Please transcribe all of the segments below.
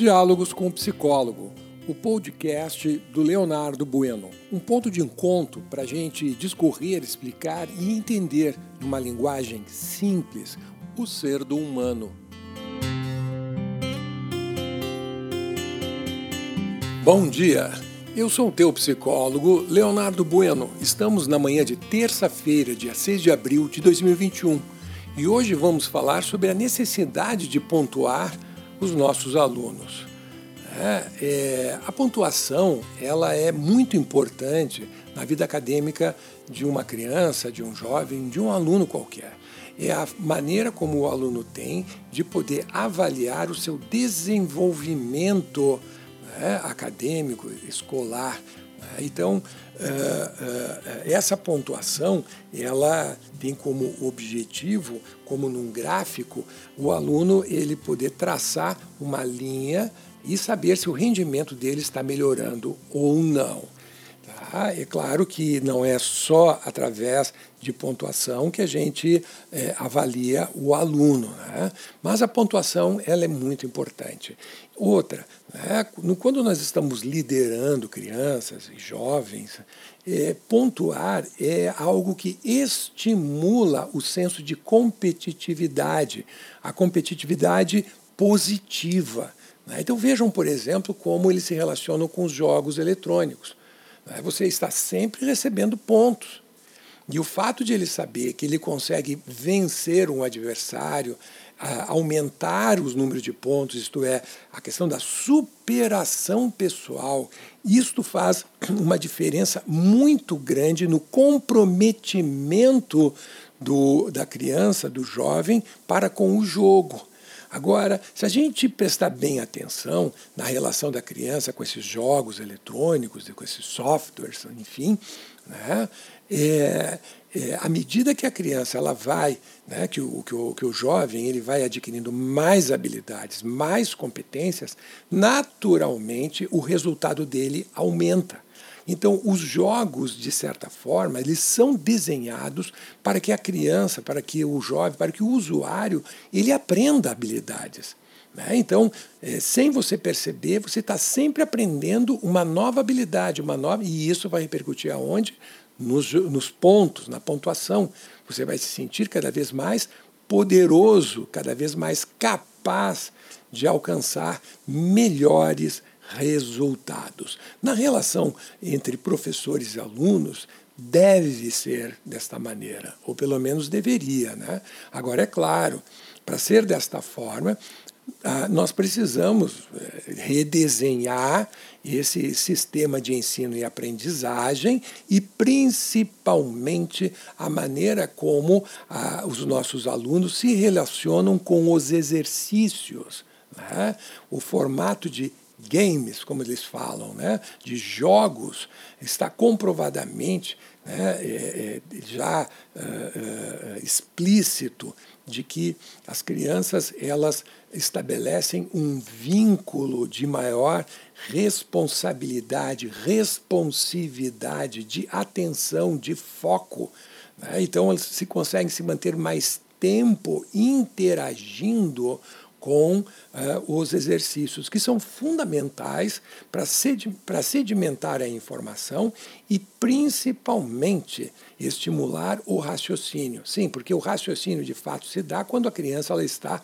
Diálogos com o Psicólogo, o podcast do Leonardo Bueno. Um ponto de encontro para a gente discorrer, explicar e entender, numa linguagem simples, o ser do humano. Bom dia! Eu sou o teu psicólogo, Leonardo Bueno. Estamos na manhã de terça-feira, dia 6 de abril de 2021, e hoje vamos falar sobre a necessidade de pontuar os nossos alunos. É, é, a pontuação ela é muito importante na vida acadêmica de uma criança, de um jovem, de um aluno qualquer. É a maneira como o aluno tem de poder avaliar o seu desenvolvimento né, acadêmico, escolar. Né? Então, uh, uh, essa pontuação ela tem como objetivo, como num gráfico, o aluno ele poder traçar uma linha e saber se o rendimento dele está melhorando ou não. Tá? É claro que não é só através de pontuação que a gente é, avalia o aluno, né? mas a pontuação ela é muito importante. Outra, né? quando nós estamos liderando crianças e jovens, é, pontuar é algo que estimula o senso de competitividade, a competitividade positiva. Né? Então vejam, por exemplo, como eles se relacionam com os jogos eletrônicos. Né? Você está sempre recebendo pontos. E o fato de ele saber que ele consegue vencer um adversário, aumentar os números de pontos, isto é, a questão da superação pessoal, isto faz uma diferença muito grande no comprometimento do, da criança, do jovem, para com o jogo. Agora, se a gente prestar bem atenção na relação da criança com esses jogos eletrônicos, com esses softwares, enfim, né, é, é, à medida que a criança ela vai, né, que, o, que, o, que o jovem ele vai adquirindo mais habilidades, mais competências, naturalmente o resultado dele aumenta. Então, os jogos, de certa forma, eles são desenhados para que a criança, para que o jovem, para que o usuário, ele aprenda habilidades. Né? Então, é, sem você perceber, você está sempre aprendendo uma nova habilidade, uma nova, e isso vai repercutir aonde? Nos, nos pontos, na pontuação. Você vai se sentir cada vez mais poderoso, cada vez mais capaz de alcançar melhores resultados. Na relação entre professores e alunos, deve ser desta maneira, ou pelo menos deveria. Né? Agora, é claro, para ser desta forma, nós precisamos eh, redesenhar esse sistema de ensino e aprendizagem e, principalmente, a maneira como ah, os nossos alunos se relacionam com os exercícios. Né? O formato de games, como eles falam, né, de jogos, está comprovadamente né, é, é, já é, explícito de que as crianças elas estabelecem um vínculo de maior responsabilidade, responsividade, de atenção, de foco. Né? Então, elas se conseguem se manter mais tempo interagindo com uh, os exercícios, que são fundamentais para sedi sedimentar a informação e, principalmente, estimular o raciocínio. Sim, porque o raciocínio de fato se dá quando a criança ela está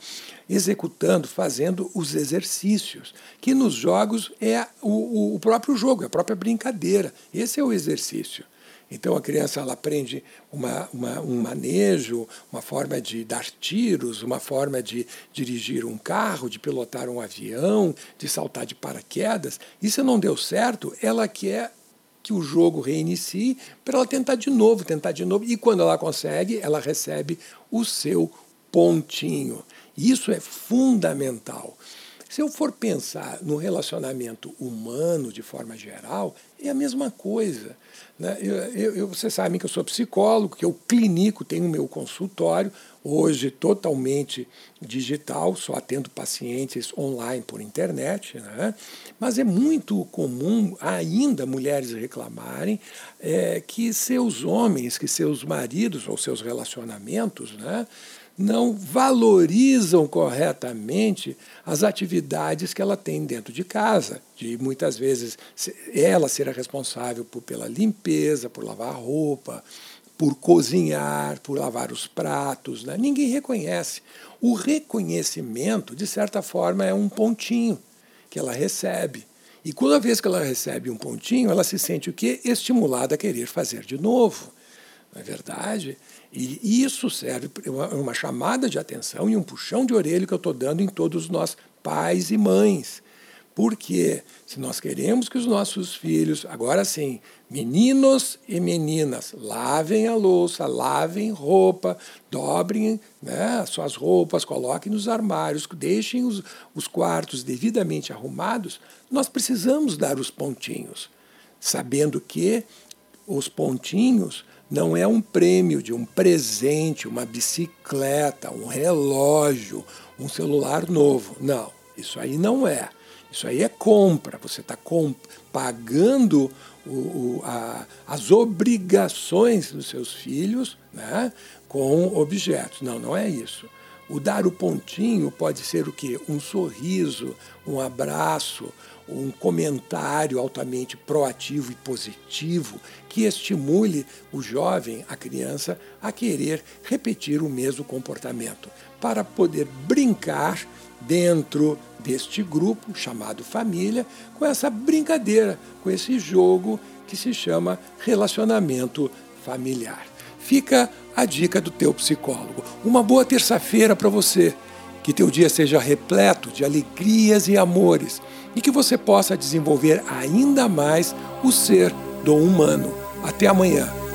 executando, fazendo os exercícios, que nos jogos é o, o próprio jogo, é a própria brincadeira. Esse é o exercício. Então a criança ela aprende uma, uma, um manejo, uma forma de dar tiros, uma forma de dirigir um carro, de pilotar um avião, de saltar de paraquedas. Se não deu certo, ela quer que o jogo reinicie para ela tentar de novo, tentar de novo. E quando ela consegue, ela recebe o seu pontinho. Isso é fundamental. Se eu for pensar no relacionamento humano de forma geral, É a mesma coisa. Né? Eu, eu, você sabe que eu sou psicólogo, que eu clinico, tenho o meu consultório, hoje totalmente digital, só atendo pacientes online por internet, né? mas é muito comum ainda mulheres reclamarem é, que seus homens, que seus maridos ou seus relacionamentos, né, não valorizam corretamente as atividades que ela tem dentro de casa, de muitas vezes ela ser a responsável por, pela limpeza, por lavar a roupa, por cozinhar, por lavar os pratos. Né? Ninguém reconhece. O reconhecimento, de certa forma, é um pontinho que ela recebe. E toda vez que ela recebe um pontinho, ela se sente o quê? Estimulada a querer fazer de novo. Não é verdade? E isso serve para uma chamada de atenção e um puxão de orelha que eu estou dando em todos nós, pais e mães. Porque se nós queremos que os nossos filhos, agora sim, meninos e meninas, lavem a louça, lavem roupa, dobrem né, as suas roupas, coloquem nos armários, deixem os, os quartos devidamente arrumados, nós precisamos dar os pontinhos, sabendo que os pontinhos não é um prêmio de um presente, uma bicicleta, um relógio, um celular novo. Não, isso aí não é. Isso aí é compra. Você está pagando o, o, a, as obrigações dos seus filhos né, com objetos. Não, não é isso. O dar o pontinho pode ser o quê? Um sorriso, um abraço, um comentário altamente proativo e positivo que estimule o jovem, a criança, a querer repetir o mesmo comportamento, para poder brincar dentro deste grupo chamado família, com essa brincadeira, com esse jogo que se chama relacionamento familiar. Fica a dica do teu psicólogo. Uma boa terça-feira para você. Que teu dia seja repleto de alegrias e amores e que você possa desenvolver ainda mais o ser do humano. Até amanhã.